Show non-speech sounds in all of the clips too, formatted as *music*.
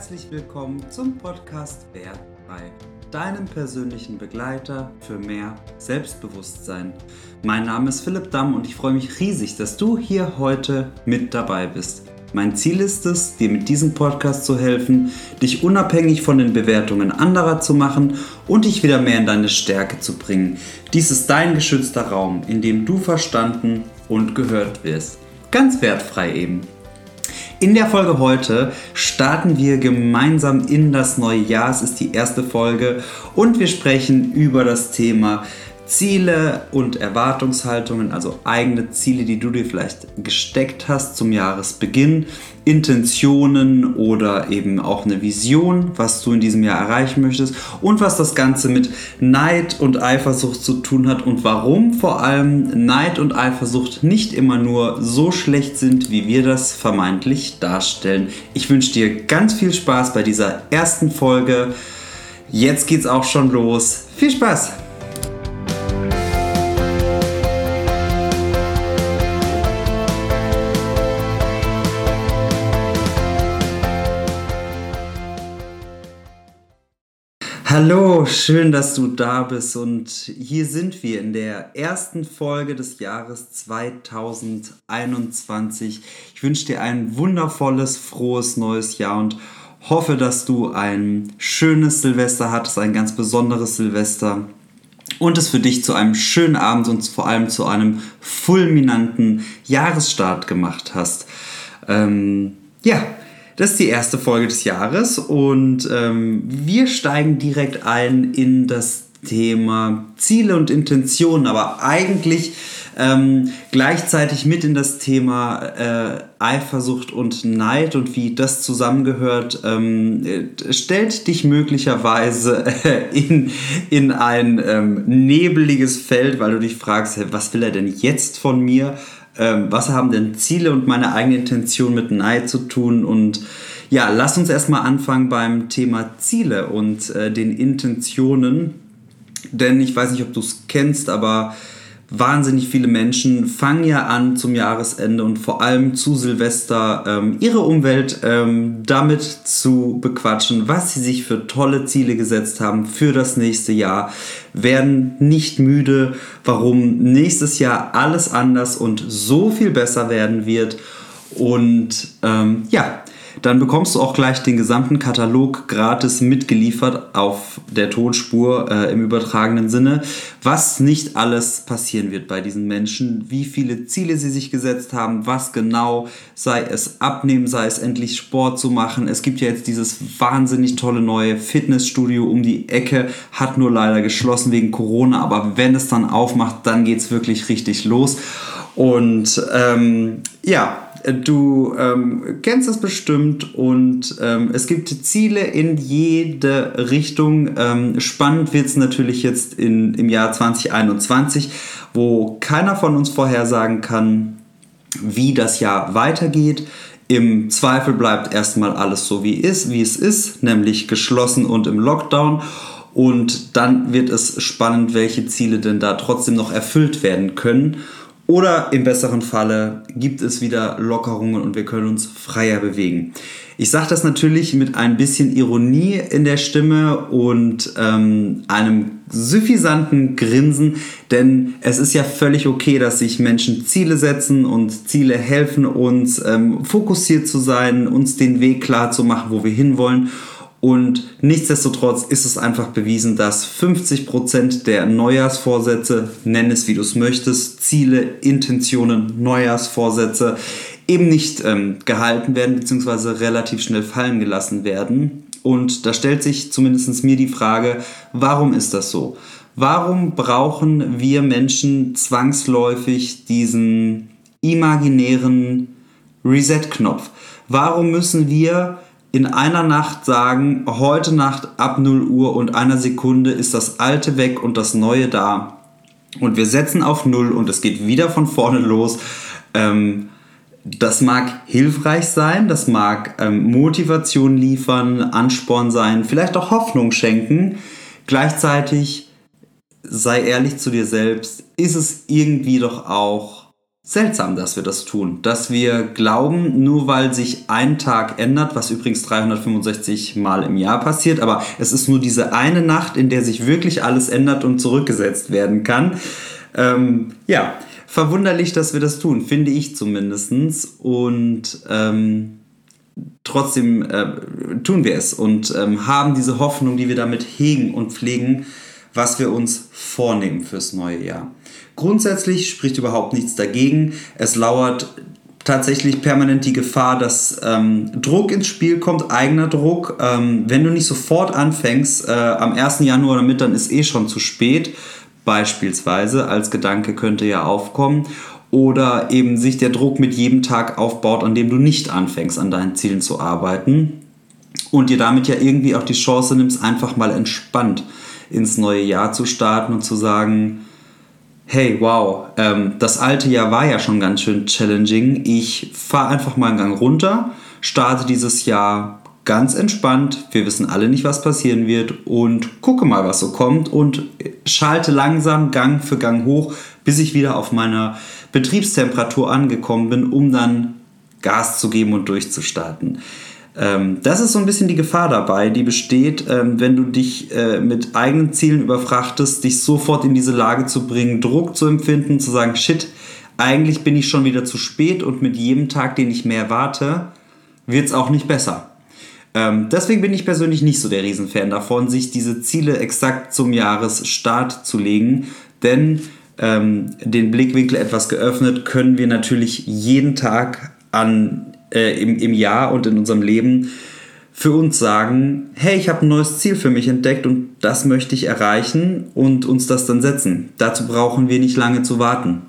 herzlich willkommen zum Podcast Wertfrei, deinem persönlichen Begleiter für mehr Selbstbewusstsein. Mein Name ist Philipp Damm und ich freue mich riesig, dass du hier heute mit dabei bist. Mein Ziel ist es, dir mit diesem Podcast zu helfen, dich unabhängig von den Bewertungen anderer zu machen und dich wieder mehr in deine Stärke zu bringen. Dies ist dein geschützter Raum, in dem du verstanden und gehört wirst. Ganz wertfrei eben. In der Folge heute starten wir gemeinsam in das neue Jahr. Es ist die erste Folge und wir sprechen über das Thema Ziele und Erwartungshaltungen, also eigene Ziele, die du dir vielleicht gesteckt hast zum Jahresbeginn, Intentionen oder eben auch eine Vision, was du in diesem Jahr erreichen möchtest und was das Ganze mit Neid und Eifersucht zu tun hat und warum vor allem Neid und Eifersucht nicht immer nur so schlecht sind, wie wir das vermeintlich darstellen. Ich wünsche dir ganz viel Spaß bei dieser ersten Folge. Jetzt geht's auch schon los. Viel Spaß! Hallo, schön, dass du da bist und hier sind wir in der ersten Folge des Jahres 2021. Ich wünsche dir ein wundervolles, frohes neues Jahr und hoffe, dass du ein schönes Silvester hattest, ein ganz besonderes Silvester und es für dich zu einem schönen Abend und vor allem zu einem fulminanten Jahresstart gemacht hast. Ähm, ja, das ist die erste Folge des Jahres und ähm, wir steigen direkt ein in das Thema Ziele und Intentionen, aber eigentlich ähm, gleichzeitig mit in das Thema äh, Eifersucht und Neid und wie das zusammengehört, ähm, äh, stellt dich möglicherweise äh, in, in ein ähm, nebeliges Feld, weil du dich fragst, was will er denn jetzt von mir? Ähm, was haben denn Ziele und meine eigene Intention mit Neid zu tun und ja, lass uns erstmal anfangen beim Thema Ziele und äh, den Intentionen. Denn ich weiß nicht, ob du es kennst, aber wahnsinnig viele Menschen fangen ja an zum Jahresende und vor allem zu Silvester ähm, ihre Umwelt ähm, damit zu bequatschen, was sie sich für tolle Ziele gesetzt haben für das nächste Jahr, werden nicht müde, warum nächstes Jahr alles anders und so viel besser werden wird. Und ähm, ja, dann bekommst du auch gleich den gesamten Katalog gratis mitgeliefert auf der Tonspur äh, im übertragenen Sinne, was nicht alles passieren wird bei diesen Menschen, wie viele Ziele sie sich gesetzt haben, was genau, sei es abnehmen, sei es endlich Sport zu machen. Es gibt ja jetzt dieses wahnsinnig tolle neue Fitnessstudio um die Ecke, hat nur leider geschlossen wegen Corona, aber wenn es dann aufmacht, dann geht es wirklich richtig los. Und ähm, ja, Du ähm, kennst das bestimmt und ähm, es gibt Ziele in jede Richtung. Ähm, spannend wird es natürlich jetzt in, im Jahr 2021, wo keiner von uns vorhersagen kann, wie das Jahr weitergeht. Im Zweifel bleibt erstmal alles so wie, ist, wie es ist, nämlich geschlossen und im Lockdown. Und dann wird es spannend, welche Ziele denn da trotzdem noch erfüllt werden können. Oder im besseren Falle gibt es wieder Lockerungen und wir können uns freier bewegen. Ich sage das natürlich mit ein bisschen Ironie in der Stimme und ähm, einem suffisanten Grinsen, denn es ist ja völlig okay, dass sich Menschen Ziele setzen und Ziele helfen uns, ähm, fokussiert zu sein, uns den Weg klar zu machen, wo wir hinwollen. Und nichtsdestotrotz ist es einfach bewiesen, dass 50% der Neujahrsvorsätze, nenn es wie du es möchtest, Ziele, Intentionen, Neujahrsvorsätze eben nicht ähm, gehalten werden, beziehungsweise relativ schnell fallen gelassen werden. Und da stellt sich zumindest mir die Frage, warum ist das so? Warum brauchen wir Menschen zwangsläufig diesen imaginären Reset-Knopf? Warum müssen wir in einer Nacht sagen, heute Nacht ab 0 Uhr und einer Sekunde ist das Alte weg und das Neue da. Und wir setzen auf 0 und es geht wieder von vorne los. Ähm, das mag hilfreich sein, das mag ähm, Motivation liefern, Ansporn sein, vielleicht auch Hoffnung schenken. Gleichzeitig sei ehrlich zu dir selbst, ist es irgendwie doch auch seltsam, dass wir das tun. Dass wir glauben, nur weil sich ein Tag ändert, was übrigens 365 Mal im Jahr passiert, aber es ist nur diese eine Nacht, in der sich wirklich alles ändert und zurückgesetzt werden kann. Ähm, ja, verwunderlich, dass wir das tun, finde ich zumindest. Und ähm, trotzdem äh, tun wir es und ähm, haben diese Hoffnung, die wir damit hegen und pflegen, was wir uns vornehmen fürs neue Jahr. Grundsätzlich spricht überhaupt nichts dagegen. Es lauert tatsächlich permanent die Gefahr, dass ähm, Druck ins Spiel kommt, eigener Druck. Ähm, wenn du nicht sofort anfängst, äh, am 1. Januar damit, dann ist eh schon zu spät. Beispielsweise als Gedanke könnte ja aufkommen. Oder eben sich der Druck mit jedem Tag aufbaut, an dem du nicht anfängst, an deinen Zielen zu arbeiten. Und dir damit ja irgendwie auch die Chance nimmst, einfach mal entspannt ins neue Jahr zu starten und zu sagen, hey, wow, ähm, das alte Jahr war ja schon ganz schön challenging. Ich fahre einfach mal einen Gang runter, starte dieses Jahr ganz entspannt. Wir wissen alle nicht, was passieren wird und gucke mal, was so kommt und schalte langsam Gang für Gang hoch, bis ich wieder auf meiner Betriebstemperatur angekommen bin, um dann Gas zu geben und durchzustarten. Ähm, das ist so ein bisschen die Gefahr dabei, die besteht, ähm, wenn du dich äh, mit eigenen Zielen überfrachtest, dich sofort in diese Lage zu bringen, Druck zu empfinden, zu sagen, shit, eigentlich bin ich schon wieder zu spät und mit jedem Tag, den ich mehr warte, wird es auch nicht besser. Ähm, deswegen bin ich persönlich nicht so der Riesenfan davon, sich diese Ziele exakt zum Jahresstart zu legen, denn den Blickwinkel etwas geöffnet können wir natürlich jeden Tag an äh, im, im Jahr und in unserem Leben für uns sagen, hey, ich habe ein neues Ziel für mich entdeckt und das möchte ich erreichen und uns das dann setzen. Dazu brauchen wir nicht lange zu warten.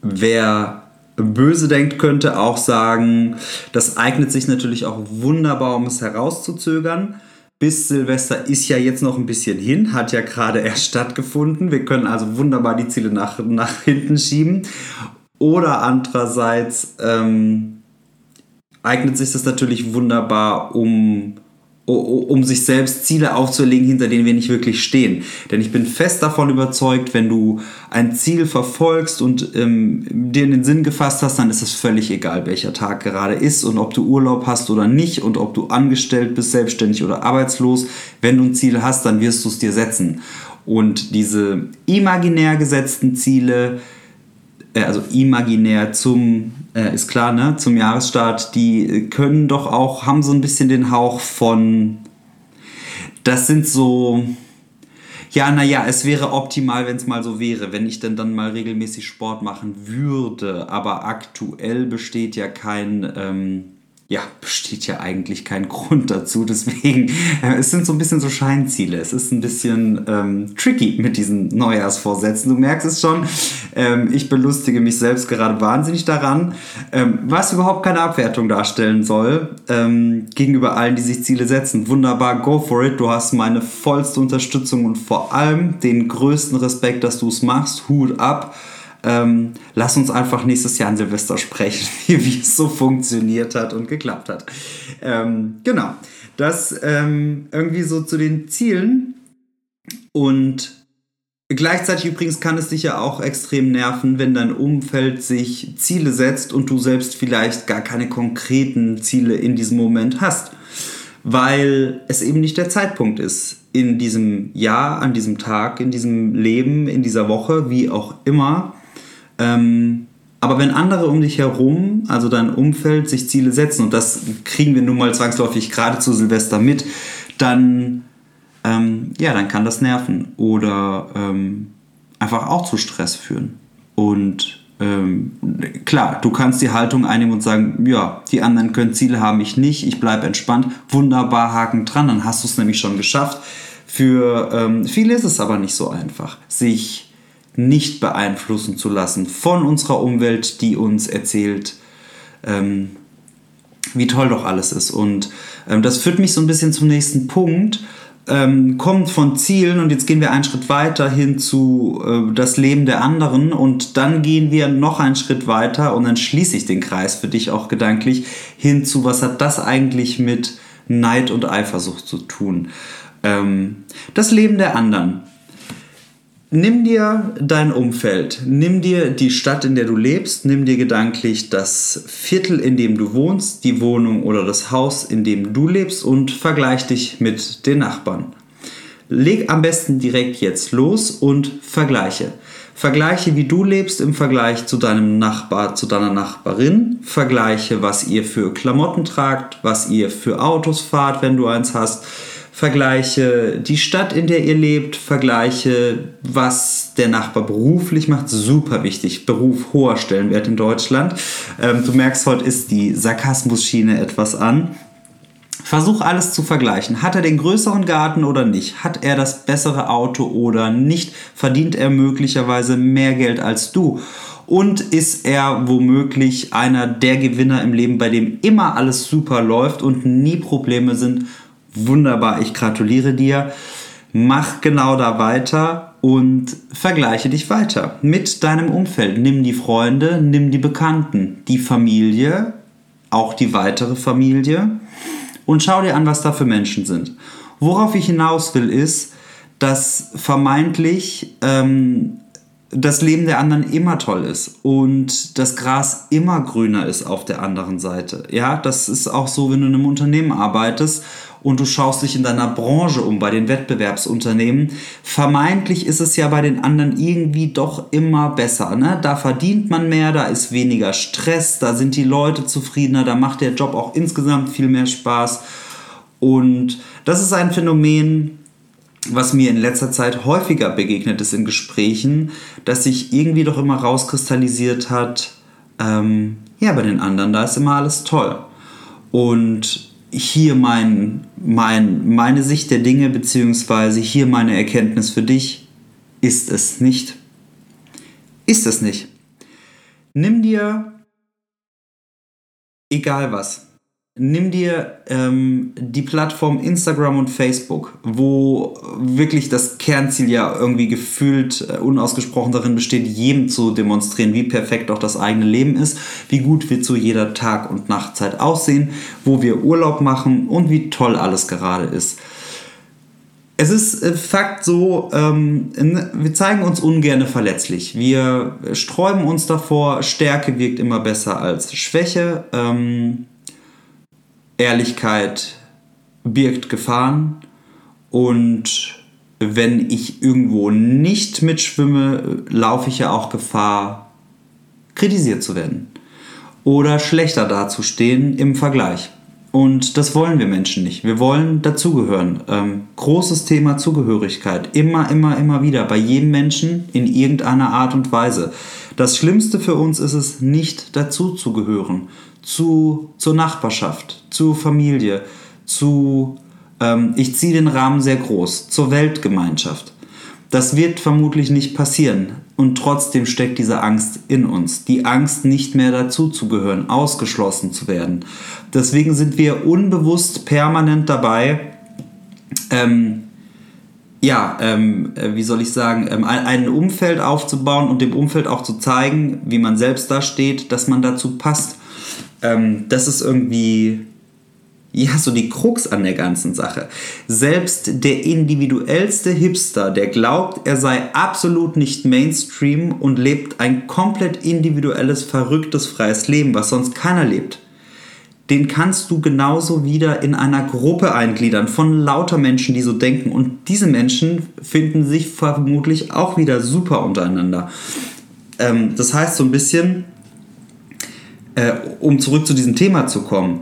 Wer böse denkt, könnte auch sagen, das eignet sich natürlich auch wunderbar, um es herauszuzögern. Bis Silvester ist ja jetzt noch ein bisschen hin, hat ja gerade erst stattgefunden. Wir können also wunderbar die Ziele nach, nach hinten schieben. Oder andererseits ähm, eignet sich das natürlich wunderbar, um, um sich selbst Ziele aufzulegen, hinter denen wir nicht wirklich stehen. Denn ich bin fest davon überzeugt, wenn du ein Ziel verfolgst und ähm, dir in den Sinn gefasst hast, dann ist es völlig egal, welcher Tag gerade ist und ob du Urlaub hast oder nicht und ob du angestellt bist, selbstständig oder arbeitslos. Wenn du ein Ziel hast, dann wirst du es dir setzen. Und diese imaginär gesetzten Ziele, äh, also imaginär zum, äh, ist klar, ne, zum Jahresstart, die können doch auch, haben so ein bisschen den Hauch von, das sind so, ja, naja, es wäre optimal, wenn es mal so wäre, wenn ich denn dann mal regelmäßig Sport machen würde, aber aktuell besteht ja kein, ähm, ja, besteht ja eigentlich kein *laughs* Grund dazu. Deswegen, äh, es sind so ein bisschen so Scheinziele. Es ist ein bisschen ähm, tricky mit diesen Neujahrsvorsätzen. Du merkst es schon, ähm, ich belustige mich selbst gerade wahnsinnig daran, ähm, was überhaupt keine Abwertung darstellen soll ähm, gegenüber allen, die sich Ziele setzen. Wunderbar, go for it. Du hast meine vollste Unterstützung und vor allem den größten Respekt, dass du es machst. Hut ab. Ähm, lass uns einfach nächstes Jahr an Silvester sprechen, *laughs* wie, wie es so funktioniert hat und geklappt hat. Ähm, genau, das ähm, irgendwie so zu den Zielen und Gleichzeitig übrigens kann es dich ja auch extrem nerven, wenn dein Umfeld sich Ziele setzt und du selbst vielleicht gar keine konkreten Ziele in diesem Moment hast, weil es eben nicht der Zeitpunkt ist. In diesem Jahr, an diesem Tag, in diesem Leben, in dieser Woche, wie auch immer, ähm, aber wenn andere um dich herum, also dein Umfeld, sich Ziele setzen, und das kriegen wir nun mal zwangsläufig gerade zu Silvester mit, dann, ähm, ja, dann kann das nerven oder ähm, einfach auch zu Stress führen. Und ähm, klar, du kannst die Haltung einnehmen und sagen, ja, die anderen können Ziele haben, ich nicht, ich bleibe entspannt, wunderbar, Haken dran, dann hast du es nämlich schon geschafft. Für ähm, viele ist es aber nicht so einfach, sich nicht beeinflussen zu lassen von unserer Umwelt, die uns erzählt, ähm, wie toll doch alles ist. Und ähm, das führt mich so ein bisschen zum nächsten Punkt. Ähm, kommt von Zielen und jetzt gehen wir einen Schritt weiter hin zu äh, das Leben der anderen und dann gehen wir noch einen Schritt weiter und dann schließe ich den Kreis für dich auch gedanklich hin zu, was hat das eigentlich mit Neid und Eifersucht zu tun. Ähm, das Leben der anderen Nimm dir dein Umfeld, nimm dir die Stadt, in der du lebst, nimm dir gedanklich das Viertel, in dem du wohnst, die Wohnung oder das Haus, in dem du lebst und vergleich dich mit den Nachbarn. Leg am besten direkt jetzt los und vergleiche. Vergleiche, wie du lebst im Vergleich zu deinem Nachbar, zu deiner Nachbarin. Vergleiche, was ihr für Klamotten tragt, was ihr für Autos fahrt, wenn du eins hast vergleiche die Stadt, in der ihr lebt, vergleiche, was der Nachbar beruflich macht. Super wichtig, Beruf hoher Stellenwert in Deutschland. Ähm, du merkst, heute ist die Sarkasmus-Schiene etwas an. Versuch alles zu vergleichen. Hat er den größeren Garten oder nicht? Hat er das bessere Auto oder nicht? Verdient er möglicherweise mehr Geld als du? Und ist er womöglich einer der Gewinner im Leben, bei dem immer alles super läuft und nie Probleme sind? Wunderbar, ich gratuliere dir. Mach genau da weiter und vergleiche dich weiter mit deinem Umfeld. Nimm die Freunde, nimm die Bekannten, die Familie, auch die weitere Familie und schau dir an, was da für Menschen sind. Worauf ich hinaus will, ist, dass vermeintlich ähm, das Leben der anderen immer toll ist und das Gras immer grüner ist auf der anderen Seite. Ja, das ist auch so, wenn du in einem Unternehmen arbeitest und du schaust dich in deiner Branche um, bei den Wettbewerbsunternehmen. Vermeintlich ist es ja bei den anderen irgendwie doch immer besser. Ne? Da verdient man mehr, da ist weniger Stress, da sind die Leute zufriedener, da macht der Job auch insgesamt viel mehr Spaß. Und das ist ein Phänomen, was mir in letzter Zeit häufiger begegnet ist in Gesprächen, dass sich irgendwie doch immer rauskristallisiert hat, ähm, ja, bei den anderen, da ist immer alles toll. Und hier mein, mein, meine Sicht der Dinge, beziehungsweise hier meine Erkenntnis für dich, ist es nicht. Ist es nicht. Nimm dir, egal was, nimm dir ähm, die Plattform Instagram und Facebook, wo wirklich das Kernziel ja irgendwie gefühlt äh, unausgesprochen darin besteht, jedem zu demonstrieren, wie perfekt auch das eigene Leben ist, wie gut wir zu jeder Tag- und Nachtzeit aussehen, wo wir Urlaub machen und wie toll alles gerade ist. Es ist äh, Fakt so, ähm, wir zeigen uns ungern verletzlich. Wir sträuben uns davor, Stärke wirkt immer besser als Schwäche. Ähm, Ehrlichkeit birgt Gefahren und wenn ich irgendwo nicht mitschwimme, laufe ich ja auch Gefahr, kritisiert zu werden oder schlechter dazustehen im Vergleich. Und das wollen wir Menschen nicht. Wir wollen dazugehören. Ähm, großes Thema Zugehörigkeit. Immer, immer, immer wieder. Bei jedem Menschen in irgendeiner Art und Weise. Das Schlimmste für uns ist es, nicht dazuzugehören, zu, zur Nachbarschaft, zur Familie, zu, ähm, ich ziehe den Rahmen sehr groß, zur Weltgemeinschaft. Das wird vermutlich nicht passieren. Und trotzdem steckt diese Angst in uns. Die Angst, nicht mehr dazuzugehören, ausgeschlossen zu werden. Deswegen sind wir unbewusst permanent dabei, ähm, ja, ähm, äh, wie soll ich sagen, ähm, ein Umfeld aufzubauen und dem Umfeld auch zu zeigen, wie man selbst da steht, dass man dazu passt. Ähm, das ist irgendwie, ja, so die Krux an der ganzen Sache. Selbst der individuellste Hipster, der glaubt, er sei absolut nicht Mainstream und lebt ein komplett individuelles, verrücktes, freies Leben, was sonst keiner lebt, den kannst du genauso wieder in einer Gruppe eingliedern von lauter Menschen, die so denken. Und diese Menschen finden sich vermutlich auch wieder super untereinander. Ähm, das heißt so ein bisschen, äh, um zurück zu diesem Thema zu kommen,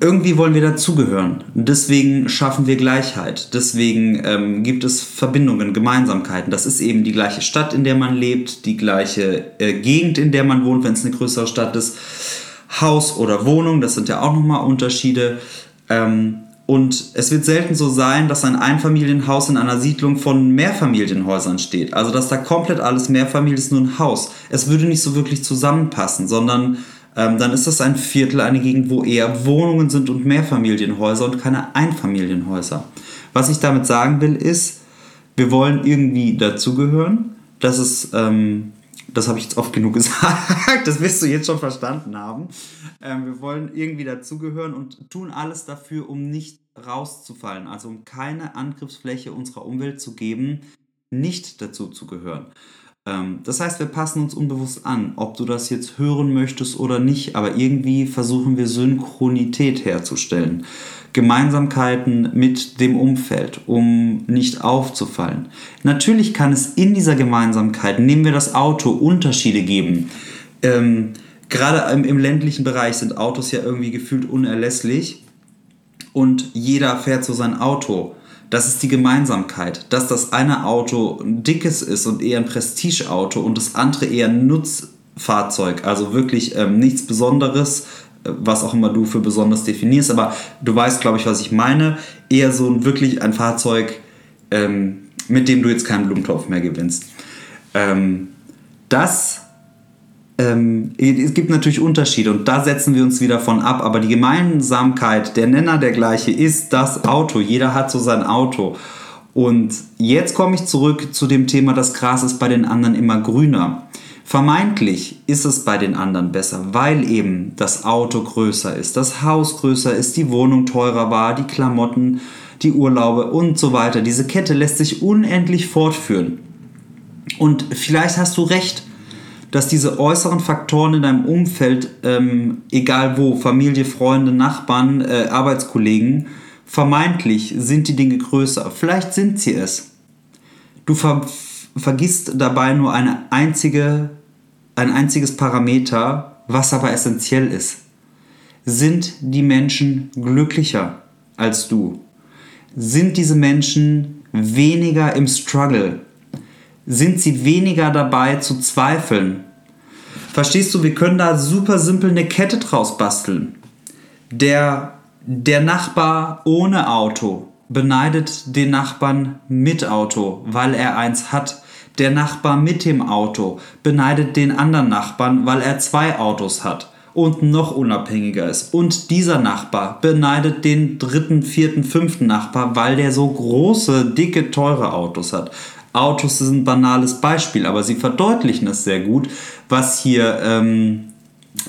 irgendwie wollen wir dazugehören. Deswegen schaffen wir Gleichheit. Deswegen ähm, gibt es Verbindungen, Gemeinsamkeiten. Das ist eben die gleiche Stadt, in der man lebt, die gleiche äh, Gegend, in der man wohnt, wenn es eine größere Stadt ist. Haus oder Wohnung, das sind ja auch nochmal Unterschiede. Ähm, und es wird selten so sein, dass ein Einfamilienhaus in einer Siedlung von Mehrfamilienhäusern steht. Also dass da komplett alles Mehrfamilien ist, nur ein Haus. Es würde nicht so wirklich zusammenpassen, sondern ähm, dann ist das ein Viertel, eine Gegend, wo eher Wohnungen sind und Mehrfamilienhäuser und keine Einfamilienhäuser. Was ich damit sagen will, ist, wir wollen irgendwie dazugehören. Das ist ähm, das habe ich jetzt oft genug *laughs* gesagt, das wirst du jetzt schon verstanden haben. Ähm, wir wollen irgendwie dazugehören und tun alles dafür, um nicht rauszufallen, also um keine Angriffsfläche unserer Umwelt zu geben, nicht dazu zu gehören. Ähm, das heißt, wir passen uns unbewusst an, ob du das jetzt hören möchtest oder nicht, aber irgendwie versuchen wir Synchronität herzustellen. Gemeinsamkeiten mit dem Umfeld, um nicht aufzufallen. Natürlich kann es in dieser Gemeinsamkeit, nehmen wir das Auto, Unterschiede geben. Ähm, gerade im, im ländlichen Bereich sind Autos ja irgendwie gefühlt unerlässlich und jeder fährt so sein Auto. Das ist die Gemeinsamkeit, dass das eine Auto ein dickes ist und eher ein Prestigeauto und das andere eher ein Nutzfahrzeug, also wirklich ähm, nichts Besonderes, was auch immer du für besonders definierst, aber du weißt, glaube ich, was ich meine. Eher so ein wirklich ein Fahrzeug, ähm, mit dem du jetzt keinen Blumentopf mehr gewinnst. Ähm, das ähm, es gibt natürlich Unterschiede und da setzen wir uns wieder von ab, aber die Gemeinsamkeit, der Nenner der gleiche ist das Auto. Jeder hat so sein Auto. Und jetzt komme ich zurück zu dem Thema, das Gras ist bei den anderen immer grüner. Vermeintlich ist es bei den anderen besser, weil eben das Auto größer ist, das Haus größer ist, die Wohnung teurer war, die Klamotten, die Urlaube und so weiter. Diese Kette lässt sich unendlich fortführen. Und vielleicht hast du recht, dass diese äußeren Faktoren in deinem Umfeld, ähm, egal wo, Familie, Freunde, Nachbarn, äh, Arbeitskollegen, vermeintlich sind die Dinge größer. Vielleicht sind sie es. Du ver vergisst dabei nur eine einzige, ein einziges Parameter, was aber essentiell ist. Sind die Menschen glücklicher als du? Sind diese Menschen weniger im Struggle? sind sie weniger dabei zu zweifeln. Verstehst du, wir können da super simpel eine Kette draus basteln. Der, der Nachbar ohne Auto beneidet den Nachbarn mit Auto, weil er eins hat. Der Nachbar mit dem Auto beneidet den anderen Nachbarn, weil er zwei Autos hat und noch unabhängiger ist. Und dieser Nachbar beneidet den dritten, vierten, fünften Nachbar, weil der so große, dicke, teure Autos hat. Autos sind ein banales Beispiel, aber sie verdeutlichen es sehr gut, was hier, ähm,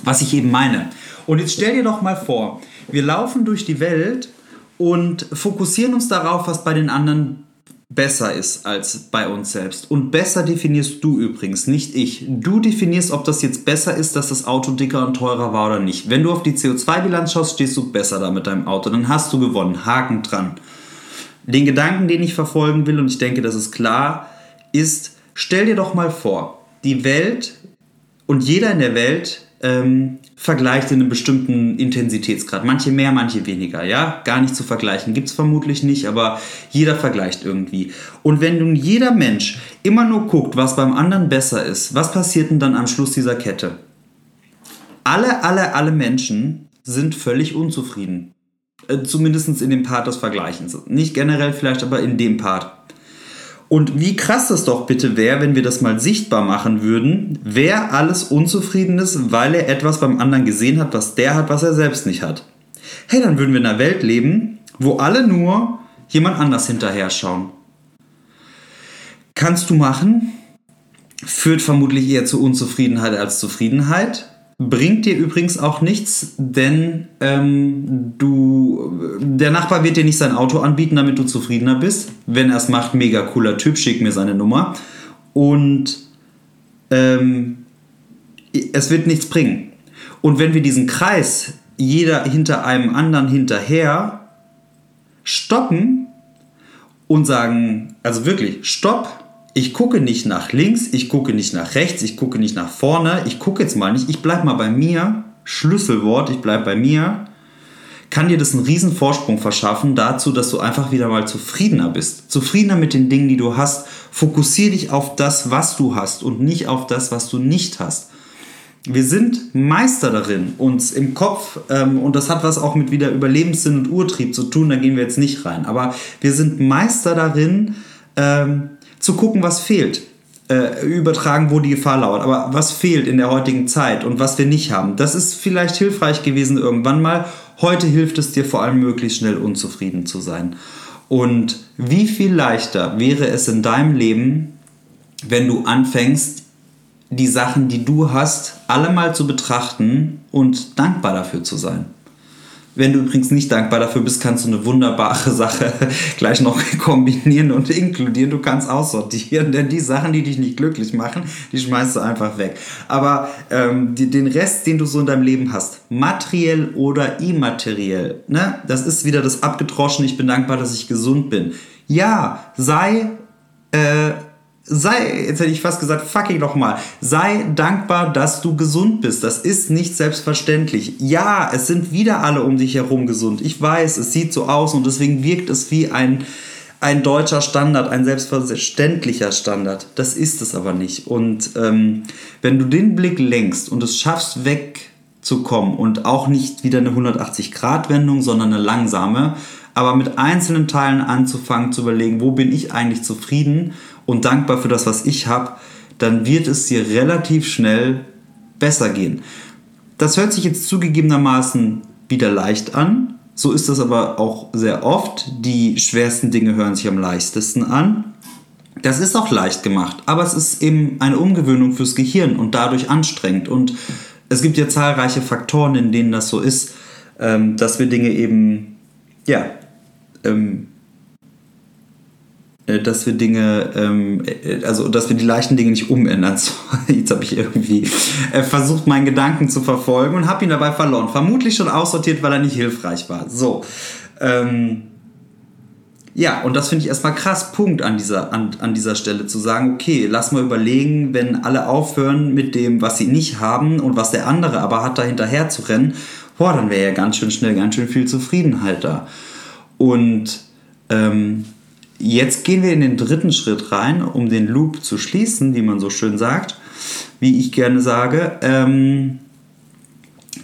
was ich eben meine. Und jetzt stell dir doch mal vor, wir laufen durch die Welt und fokussieren uns darauf, was bei den anderen besser ist als bei uns selbst. Und besser definierst du übrigens, nicht ich. Du definierst, ob das jetzt besser ist, dass das Auto dicker und teurer war oder nicht. Wenn du auf die CO2-Bilanz schaust, stehst du besser da mit deinem Auto. Dann hast du gewonnen. Haken dran. Den Gedanken, den ich verfolgen will, und ich denke, das ist klar, ist, stell dir doch mal vor, die Welt und jeder in der Welt ähm, vergleicht in einem bestimmten Intensitätsgrad. Manche mehr, manche weniger, ja? Gar nicht zu vergleichen. Gibt es vermutlich nicht, aber jeder vergleicht irgendwie. Und wenn nun jeder Mensch immer nur guckt, was beim anderen besser ist, was passiert denn dann am Schluss dieser Kette? Alle, alle, alle Menschen sind völlig unzufrieden. Äh, zumindest in dem Part des Vergleichens. Nicht generell vielleicht, aber in dem Part. Und wie krass das doch bitte wäre, wenn wir das mal sichtbar machen würden, wer alles unzufrieden ist, weil er etwas beim anderen gesehen hat, was der hat, was er selbst nicht hat. Hey, dann würden wir in einer Welt leben, wo alle nur jemand anders hinterher schauen. Kannst du machen, führt vermutlich eher zu Unzufriedenheit als Zufriedenheit. Bringt dir übrigens auch nichts, denn ähm, du, der Nachbar wird dir nicht sein Auto anbieten, damit du zufriedener bist. Wenn er es macht, mega cooler Typ, schick mir seine Nummer. Und ähm, es wird nichts bringen. Und wenn wir diesen Kreis, jeder hinter einem anderen hinterher, stoppen und sagen, also wirklich, stopp, ich gucke nicht nach links, ich gucke nicht nach rechts, ich gucke nicht nach vorne, ich gucke jetzt mal nicht, ich bleibe mal bei mir, Schlüsselwort, ich bleibe bei mir, kann dir das einen riesen Vorsprung verschaffen dazu, dass du einfach wieder mal zufriedener bist. Zufriedener mit den Dingen, die du hast. Fokussiere dich auf das, was du hast und nicht auf das, was du nicht hast. Wir sind Meister darin, uns im Kopf, ähm, und das hat was auch mit wieder Überlebenssinn und Urtrieb zu tun, da gehen wir jetzt nicht rein, aber wir sind Meister darin, ähm, zu gucken, was fehlt. Äh, übertragen, wo die Gefahr lauert. Aber was fehlt in der heutigen Zeit und was wir nicht haben, das ist vielleicht hilfreich gewesen irgendwann mal. Heute hilft es dir vor allem möglichst schnell unzufrieden zu sein. Und wie viel leichter wäre es in deinem Leben, wenn du anfängst, die Sachen, die du hast, alle mal zu betrachten und dankbar dafür zu sein. Wenn du übrigens nicht dankbar dafür bist, kannst du eine wunderbare Sache *laughs* gleich noch *laughs* kombinieren und inkludieren. Du kannst aussortieren, denn die Sachen, die dich nicht glücklich machen, die schmeißt du einfach weg. Aber ähm, die, den Rest, den du so in deinem Leben hast, materiell oder immateriell, ne, das ist wieder das Abgetroschene. Ich bin dankbar, dass ich gesund bin. Ja, sei äh, sei, jetzt hätte ich fast gesagt, fucking nochmal, sei dankbar, dass du gesund bist. Das ist nicht selbstverständlich. Ja, es sind wieder alle um dich herum gesund. Ich weiß, es sieht so aus und deswegen wirkt es wie ein, ein deutscher Standard, ein selbstverständlicher Standard. Das ist es aber nicht. Und ähm, wenn du den Blick lenkst und es schaffst, wegzukommen und auch nicht wieder eine 180-Grad-Wendung, sondern eine langsame, aber mit einzelnen Teilen anzufangen, zu überlegen, wo bin ich eigentlich zufrieden und dankbar für das, was ich habe, dann wird es dir relativ schnell besser gehen. Das hört sich jetzt zugegebenermaßen wieder leicht an. So ist das aber auch sehr oft. Die schwersten Dinge hören sich am leichtesten an. Das ist auch leicht gemacht, aber es ist eben eine Umgewöhnung fürs Gehirn und dadurch anstrengend. Und es gibt ja zahlreiche Faktoren, in denen das so ist, ähm, dass wir Dinge eben, ja, ähm, äh, dass wir Dinge, ähm, äh, also dass wir die leichten Dinge nicht umändern. *laughs* Jetzt habe ich irgendwie äh, versucht, meinen Gedanken zu verfolgen und habe ihn dabei verloren. Vermutlich schon aussortiert, weil er nicht hilfreich war. So. Ähm, ja, und das finde ich erstmal krass, Punkt an dieser, an, an dieser Stelle zu sagen, okay, lass mal überlegen, wenn alle aufhören mit dem, was sie nicht haben und was der andere aber hat, da hinterher zu rennen, boah, dann wäre ja ganz schön schnell, ganz schön viel Zufriedenheit da. Und ähm, Jetzt gehen wir in den dritten Schritt rein, um den Loop zu schließen, wie man so schön sagt, wie ich gerne sage. Ähm,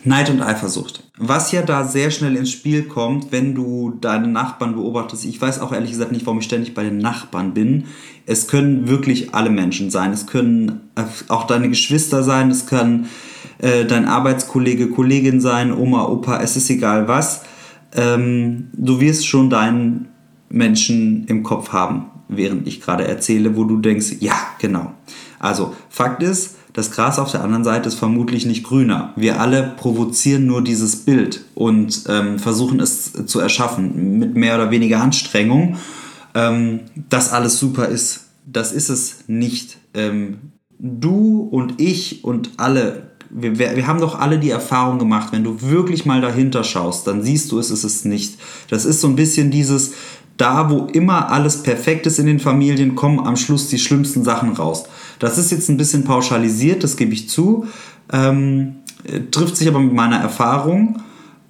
Neid und Eifersucht. Was ja da sehr schnell ins Spiel kommt, wenn du deine Nachbarn beobachtest. Ich weiß auch ehrlich gesagt nicht, warum ich ständig bei den Nachbarn bin. Es können wirklich alle Menschen sein. Es können äh, auch deine Geschwister sein. Es kann äh, dein Arbeitskollege, Kollegin sein, Oma, Opa. Es ist egal was. Ähm, du wirst schon deinen Menschen im Kopf haben, während ich gerade erzähle, wo du denkst, ja, genau. Also, Fakt ist, das Gras auf der anderen Seite ist vermutlich nicht grüner. Wir alle provozieren nur dieses Bild und ähm, versuchen es zu erschaffen mit mehr oder weniger Anstrengung, ähm, dass alles super ist. Das ist es nicht. Ähm, du und ich und alle wir, wir, haben doch alle die Erfahrung gemacht, wenn du wirklich mal dahinter schaust, dann siehst du es, ist es nicht. Das ist so ein bisschen dieses, da wo immer alles perfekt ist in den Familien, kommen am Schluss die schlimmsten Sachen raus. Das ist jetzt ein bisschen pauschalisiert, das gebe ich zu, ähm, trifft sich aber mit meiner Erfahrung.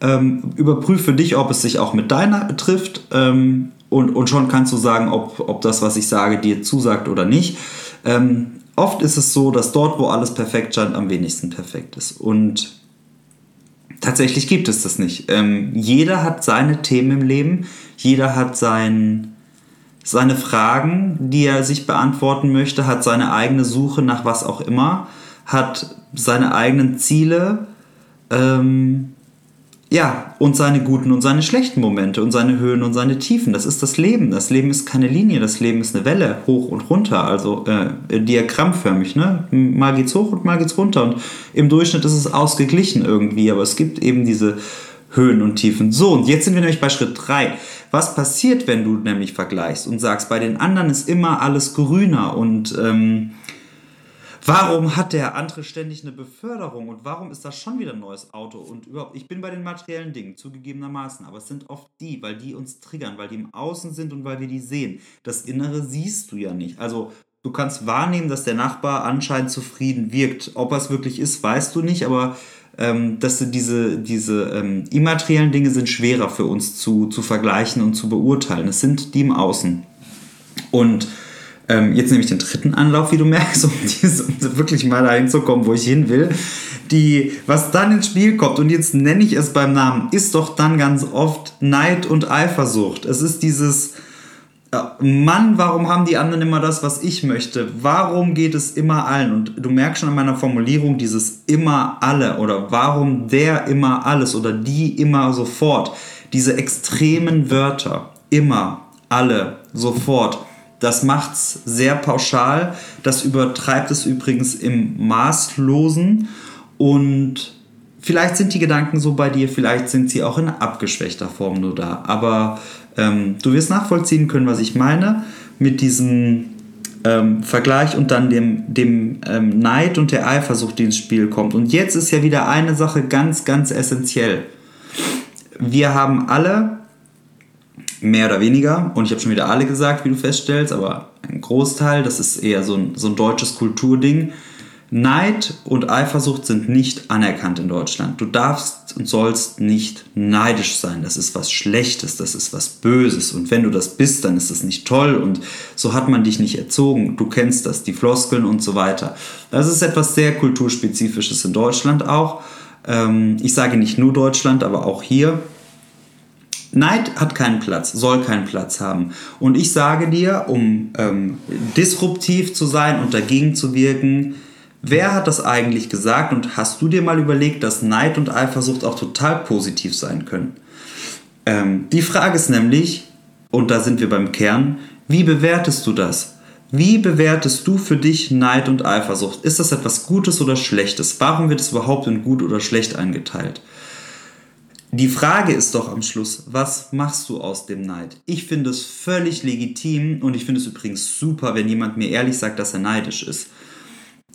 Ähm, überprüfe dich, ob es sich auch mit deiner trifft ähm, und, und schon kannst du sagen, ob, ob das, was ich sage, dir zusagt oder nicht. Ähm, oft ist es so, dass dort, wo alles perfekt scheint, am wenigsten perfekt ist. Und tatsächlich gibt es das nicht. Ähm, jeder hat seine Themen im Leben jeder hat sein, seine Fragen, die er sich beantworten möchte, hat seine eigene Suche nach was auch immer, hat seine eigenen Ziele, ähm, ja, und seine guten und seine schlechten Momente und seine Höhen und seine Tiefen. Das ist das Leben. Das Leben ist keine Linie, das Leben ist eine Welle, hoch und runter, also äh, diagrammförmig. Ne? Mal geht's hoch und mal geht's runter. Und im Durchschnitt ist es ausgeglichen irgendwie, aber es gibt eben diese Höhen und Tiefen. So, und jetzt sind wir nämlich bei Schritt 3. Was passiert, wenn du nämlich vergleichst und sagst, bei den anderen ist immer alles grüner und ähm, warum hat der andere ständig eine Beförderung und warum ist das schon wieder ein neues Auto und überhaupt, ich bin bei den materiellen Dingen zugegebenermaßen, aber es sind oft die, weil die uns triggern, weil die im Außen sind und weil wir die sehen. Das Innere siehst du ja nicht. Also du kannst wahrnehmen, dass der Nachbar anscheinend zufrieden wirkt. Ob er es wirklich ist, weißt du nicht, aber ähm, dass diese, diese ähm, immateriellen Dinge sind schwerer für uns zu, zu vergleichen und zu beurteilen. Es sind die im Außen. Und ähm, jetzt nehme ich den dritten Anlauf, wie du merkst, um, *laughs* dieses, um wirklich mal dahin zu kommen, wo ich hin will. Die, was dann ins Spiel kommt, und jetzt nenne ich es beim Namen, ist doch dann ganz oft Neid und Eifersucht. Es ist dieses, Mann, warum haben die anderen immer das, was ich möchte? Warum geht es immer allen? Und du merkst schon an meiner Formulierung dieses immer alle oder warum der immer alles oder die immer sofort. Diese extremen Wörter, immer, alle, sofort, das macht's sehr pauschal. Das übertreibt es übrigens im Maßlosen und vielleicht sind die Gedanken so bei dir, vielleicht sind sie auch in abgeschwächter Form nur da. Aber ähm, du wirst nachvollziehen können, was ich meine mit diesem ähm, Vergleich und dann dem, dem ähm, Neid und der Eifersucht, die ins Spiel kommt. Und jetzt ist ja wieder eine Sache ganz, ganz essentiell. Wir haben alle, mehr oder weniger, und ich habe schon wieder alle gesagt, wie du feststellst, aber ein Großteil, das ist eher so ein, so ein deutsches Kulturding, Neid und Eifersucht sind nicht anerkannt in Deutschland. Du darfst und sollst nicht neidisch sein. Das ist was Schlechtes, das ist was Böses. Und wenn du das bist, dann ist das nicht toll und so hat man dich nicht erzogen. Du kennst das, die Floskeln und so weiter. Das ist etwas sehr kulturspezifisches in Deutschland auch. Ähm, ich sage nicht nur Deutschland, aber auch hier. Neid hat keinen Platz, soll keinen Platz haben. Und ich sage dir, um ähm, disruptiv zu sein und dagegen zu wirken, Wer hat das eigentlich gesagt und hast du dir mal überlegt, dass Neid und Eifersucht auch total positiv sein können? Ähm, die Frage ist nämlich, und da sind wir beim Kern, wie bewertest du das? Wie bewertest du für dich Neid und Eifersucht? Ist das etwas Gutes oder Schlechtes? Warum wird es überhaupt in gut oder schlecht eingeteilt? Die Frage ist doch am Schluss, was machst du aus dem Neid? Ich finde es völlig legitim und ich finde es übrigens super, wenn jemand mir ehrlich sagt, dass er neidisch ist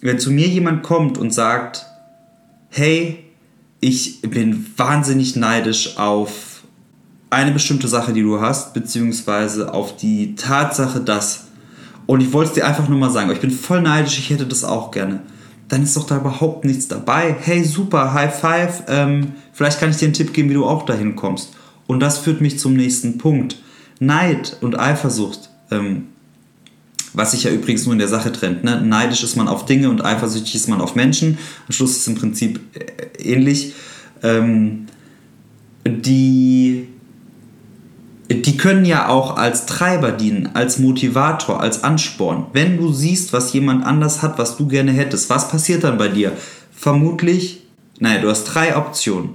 wenn zu mir jemand kommt und sagt, hey, ich bin wahnsinnig neidisch auf eine bestimmte Sache, die du hast, beziehungsweise auf die Tatsache, dass, und ich wollte es dir einfach nur mal sagen, ich bin voll neidisch, ich hätte das auch gerne, dann ist doch da überhaupt nichts dabei. Hey, super, High Five, ähm, vielleicht kann ich dir einen Tipp geben, wie du auch dahin kommst. Und das führt mich zum nächsten Punkt. Neid und Eifersucht ähm, was sich ja übrigens nur in der Sache trennt. Ne? Neidisch ist man auf Dinge und eifersüchtig ist man auf Menschen. Am Schluss ist es im Prinzip äh, ähnlich. Ähm, die, die können ja auch als Treiber dienen, als Motivator, als Ansporn. Wenn du siehst, was jemand anders hat, was du gerne hättest, was passiert dann bei dir? Vermutlich, naja, du hast drei Optionen.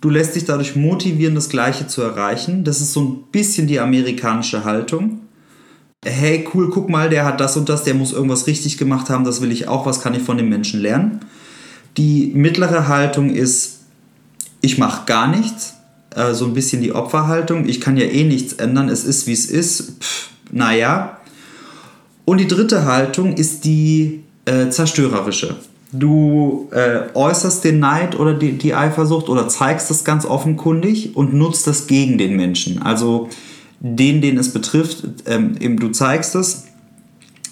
Du lässt dich dadurch motivieren, das Gleiche zu erreichen. Das ist so ein bisschen die amerikanische Haltung hey, cool, guck mal, der hat das und das, der muss irgendwas richtig gemacht haben, das will ich auch, was kann ich von dem Menschen lernen? Die mittlere Haltung ist, ich mache gar nichts, äh, so ein bisschen die Opferhaltung, ich kann ja eh nichts ändern, es ist wie es ist, Pff, naja. Und die dritte Haltung ist die äh, zerstörerische. Du äh, äußerst den Neid oder die, die Eifersucht oder zeigst das ganz offenkundig und nutzt das gegen den Menschen. Also den, den es betrifft, ähm, eben du zeigst es,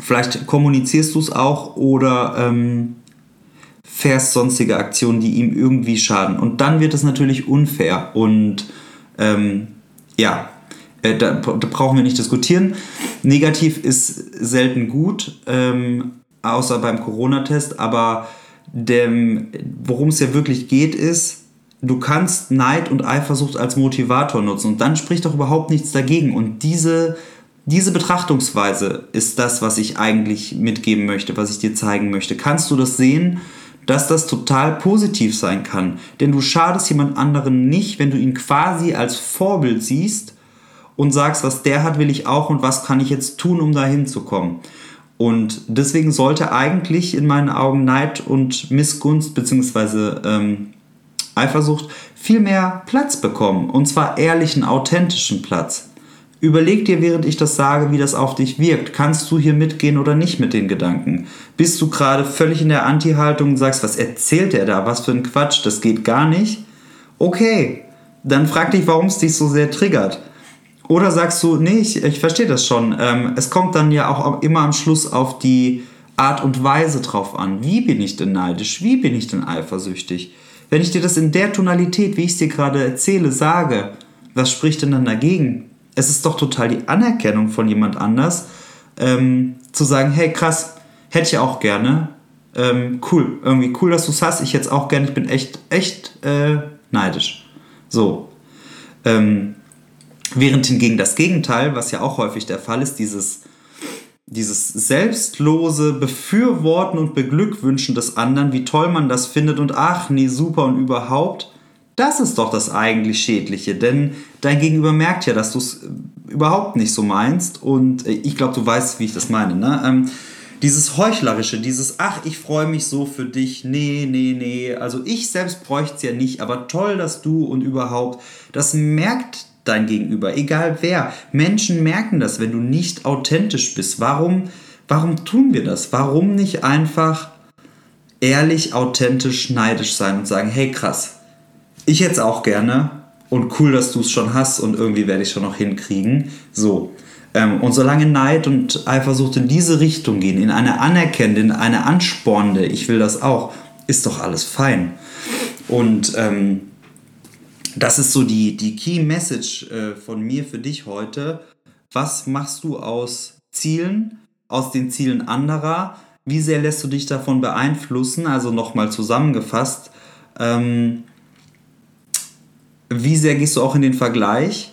vielleicht kommunizierst du es auch oder ähm, fährst sonstige Aktionen, die ihm irgendwie schaden. Und dann wird es natürlich unfair und ähm, ja, äh, da, da, brauchen wir nicht diskutieren. Negativ ist selten gut, ähm, außer beim Corona-Test, aber worum es ja wirklich geht, ist, du kannst Neid und Eifersucht als Motivator nutzen und dann spricht doch überhaupt nichts dagegen. Und diese, diese Betrachtungsweise ist das, was ich eigentlich mitgeben möchte, was ich dir zeigen möchte. Kannst du das sehen, dass das total positiv sein kann? Denn du schadest jemand anderen nicht, wenn du ihn quasi als Vorbild siehst und sagst, was der hat, will ich auch und was kann ich jetzt tun, um dahin zu kommen. Und deswegen sollte eigentlich in meinen Augen Neid und Missgunst beziehungsweise ähm, Eifersucht viel mehr Platz bekommen. Und zwar ehrlichen, authentischen Platz. Überleg dir, während ich das sage, wie das auf dich wirkt. Kannst du hier mitgehen oder nicht mit den Gedanken? Bist du gerade völlig in der Anti-Haltung und sagst, was erzählt er da? Was für ein Quatsch, das geht gar nicht? Okay, dann frag dich, warum es dich so sehr triggert. Oder sagst du, nee, ich, ich verstehe das schon. Ähm, es kommt dann ja auch immer am Schluss auf die Art und Weise drauf an. Wie bin ich denn neidisch? Wie bin ich denn eifersüchtig? Wenn ich dir das in der Tonalität, wie ich es dir gerade erzähle, sage, was spricht denn dann dagegen? Es ist doch total die Anerkennung von jemand anders, ähm, zu sagen, hey krass, hätte ich auch gerne. Ähm, cool, irgendwie cool, dass du es hast. Ich hätte es auch gerne. Ich bin echt, echt äh, neidisch. So. Ähm, während hingegen das Gegenteil, was ja auch häufig der Fall ist, dieses dieses selbstlose Befürworten und Beglückwünschen des anderen, wie toll man das findet und ach nee, super und überhaupt, das ist doch das eigentlich Schädliche, denn dein Gegenüber merkt ja, dass du es überhaupt nicht so meinst und äh, ich glaube, du weißt, wie ich das meine. Ne? Ähm, dieses Heuchlerische, dieses, ach, ich freue mich so für dich, nee, nee, nee. Also ich selbst bräuchte es ja nicht, aber toll, dass du und überhaupt, das merkt dein Gegenüber, egal wer. Menschen merken das, wenn du nicht authentisch bist. Warum, warum tun wir das? Warum nicht einfach ehrlich, authentisch, neidisch sein und sagen, hey krass, ich jetzt auch gerne und cool, dass du es schon hast und irgendwie werde ich schon noch hinkriegen. So. Ähm, und solange Neid und Eifersucht in diese Richtung gehen, in eine anerkennende, in eine anspornende, ich will das auch, ist doch alles fein. Und ähm, das ist so die, die Key Message äh, von mir für dich heute. Was machst du aus Zielen, aus den Zielen anderer? Wie sehr lässt du dich davon beeinflussen? Also nochmal zusammengefasst. Ähm, wie sehr gehst du auch in den Vergleich?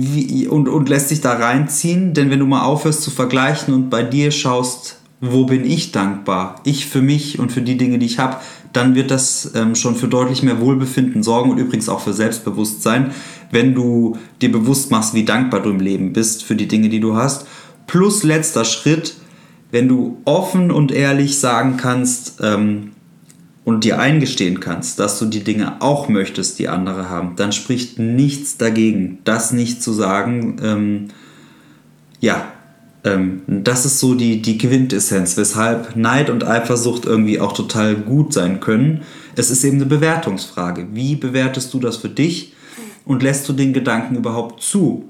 wie, und, und lässt sich da reinziehen. Denn wenn du mal aufhörst zu vergleichen und bei dir schaust, wo bin ich dankbar? Ich für mich und für die Dinge, die ich habe, dann wird das ähm, schon für deutlich mehr Wohlbefinden sorgen und übrigens auch für Selbstbewusstsein, wenn du dir bewusst machst, wie dankbar du im Leben bist für die Dinge, die du hast. Plus letzter Schritt, wenn du offen und ehrlich sagen kannst, ähm, und dir eingestehen kannst, dass du die Dinge auch möchtest, die andere haben, dann spricht nichts dagegen, das nicht zu sagen. Ähm, ja, ähm, das ist so die, die Quintessenz, weshalb Neid und Eifersucht irgendwie auch total gut sein können. Es ist eben eine Bewertungsfrage. Wie bewertest du das für dich und lässt du den Gedanken überhaupt zu,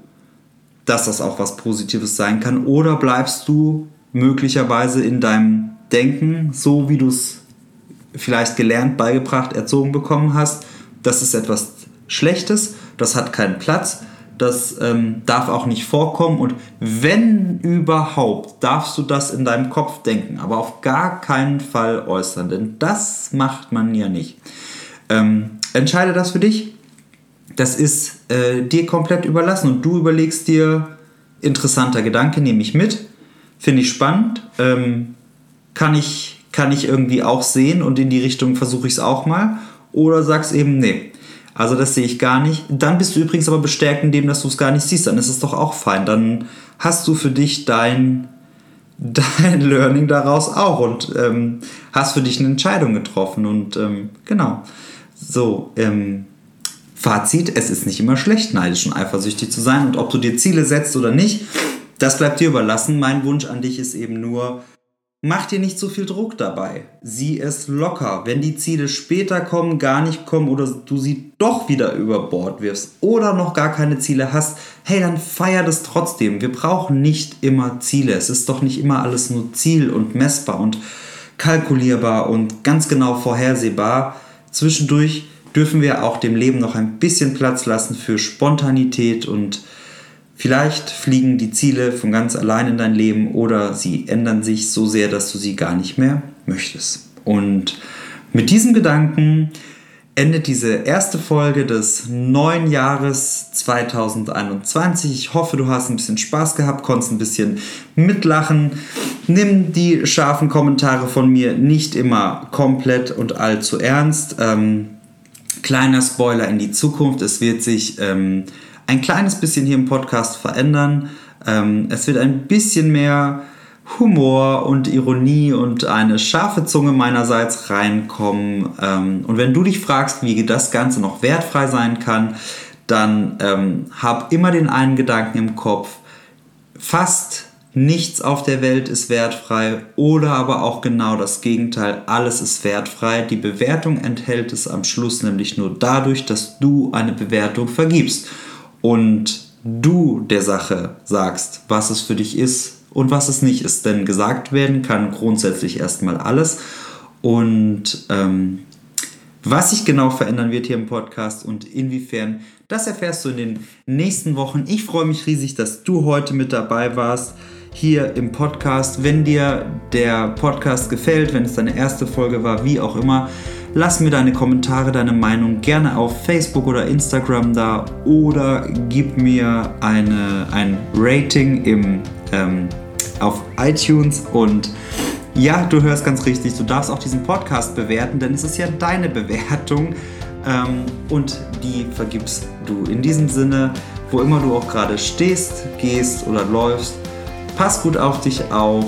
dass das auch was Positives sein kann? Oder bleibst du möglicherweise in deinem Denken so, wie du es vielleicht gelernt, beigebracht, erzogen bekommen hast, das ist etwas Schlechtes, das hat keinen Platz, das ähm, darf auch nicht vorkommen und wenn überhaupt, darfst du das in deinem Kopf denken, aber auf gar keinen Fall äußern, denn das macht man ja nicht. Ähm, entscheide das für dich, das ist äh, dir komplett überlassen und du überlegst dir, interessanter Gedanke, nehme ich mit, finde ich spannend, ähm, kann ich kann ich irgendwie auch sehen und in die Richtung versuche ich es auch mal. Oder sagst eben, nee, also das sehe ich gar nicht. Dann bist du übrigens aber bestärkt in dem, dass du es gar nicht siehst. Dann ist es doch auch fein. Dann hast du für dich dein, *laughs* dein Learning daraus auch und ähm, hast für dich eine Entscheidung getroffen. Und ähm, genau. So, ähm, Fazit, es ist nicht immer schlecht, neidisch und eifersüchtig zu sein. Und ob du dir Ziele setzt oder nicht, das bleibt dir überlassen. Mein Wunsch an dich ist eben nur, Mach dir nicht so viel Druck dabei. Sieh es locker. Wenn die Ziele später kommen, gar nicht kommen oder du sie doch wieder über Bord wirfst oder noch gar keine Ziele hast, hey, dann feier das trotzdem. Wir brauchen nicht immer Ziele. Es ist doch nicht immer alles nur Ziel und messbar und kalkulierbar und ganz genau vorhersehbar. Zwischendurch dürfen wir auch dem Leben noch ein bisschen Platz lassen für Spontanität und Vielleicht fliegen die Ziele von ganz allein in dein Leben oder sie ändern sich so sehr, dass du sie gar nicht mehr möchtest. Und mit diesem Gedanken endet diese erste Folge des neuen Jahres 2021. Ich hoffe, du hast ein bisschen Spaß gehabt, konntest ein bisschen mitlachen. Nimm die scharfen Kommentare von mir nicht immer komplett und allzu ernst. Ähm, kleiner Spoiler in die Zukunft. Es wird sich ähm, ein kleines bisschen hier im Podcast verändern. Ähm, es wird ein bisschen mehr Humor und Ironie und eine scharfe Zunge meinerseits reinkommen. Ähm, und wenn du dich fragst, wie das Ganze noch wertfrei sein kann, dann ähm, hab immer den einen Gedanken im Kopf. Fast nichts auf der Welt ist wertfrei oder aber auch genau das Gegenteil, alles ist wertfrei. Die Bewertung enthält es am Schluss nämlich nur dadurch, dass du eine Bewertung vergibst und du der Sache sagst, was es für dich ist und was es nicht ist. Denn gesagt werden kann grundsätzlich erstmal alles. Und ähm, was sich genau verändern wird hier im Podcast und inwiefern, das erfährst du in den nächsten Wochen. Ich freue mich riesig, dass du heute mit dabei warst hier im Podcast. Wenn dir der Podcast gefällt, wenn es deine erste Folge war, wie auch immer, Lass mir deine Kommentare, deine Meinung gerne auf Facebook oder Instagram da oder gib mir eine, ein Rating im, ähm, auf iTunes und ja, du hörst ganz richtig, du darfst auch diesen Podcast bewerten, denn es ist ja deine Bewertung ähm, und die vergibst du. In diesem Sinne, wo immer du auch gerade stehst, gehst oder läufst, pass gut auf dich auf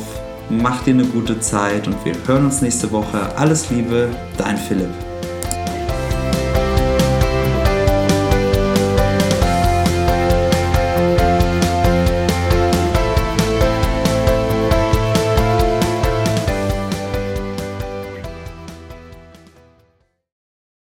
mach dir eine gute Zeit und wir hören uns nächste Woche. Alles Liebe, dein Philipp.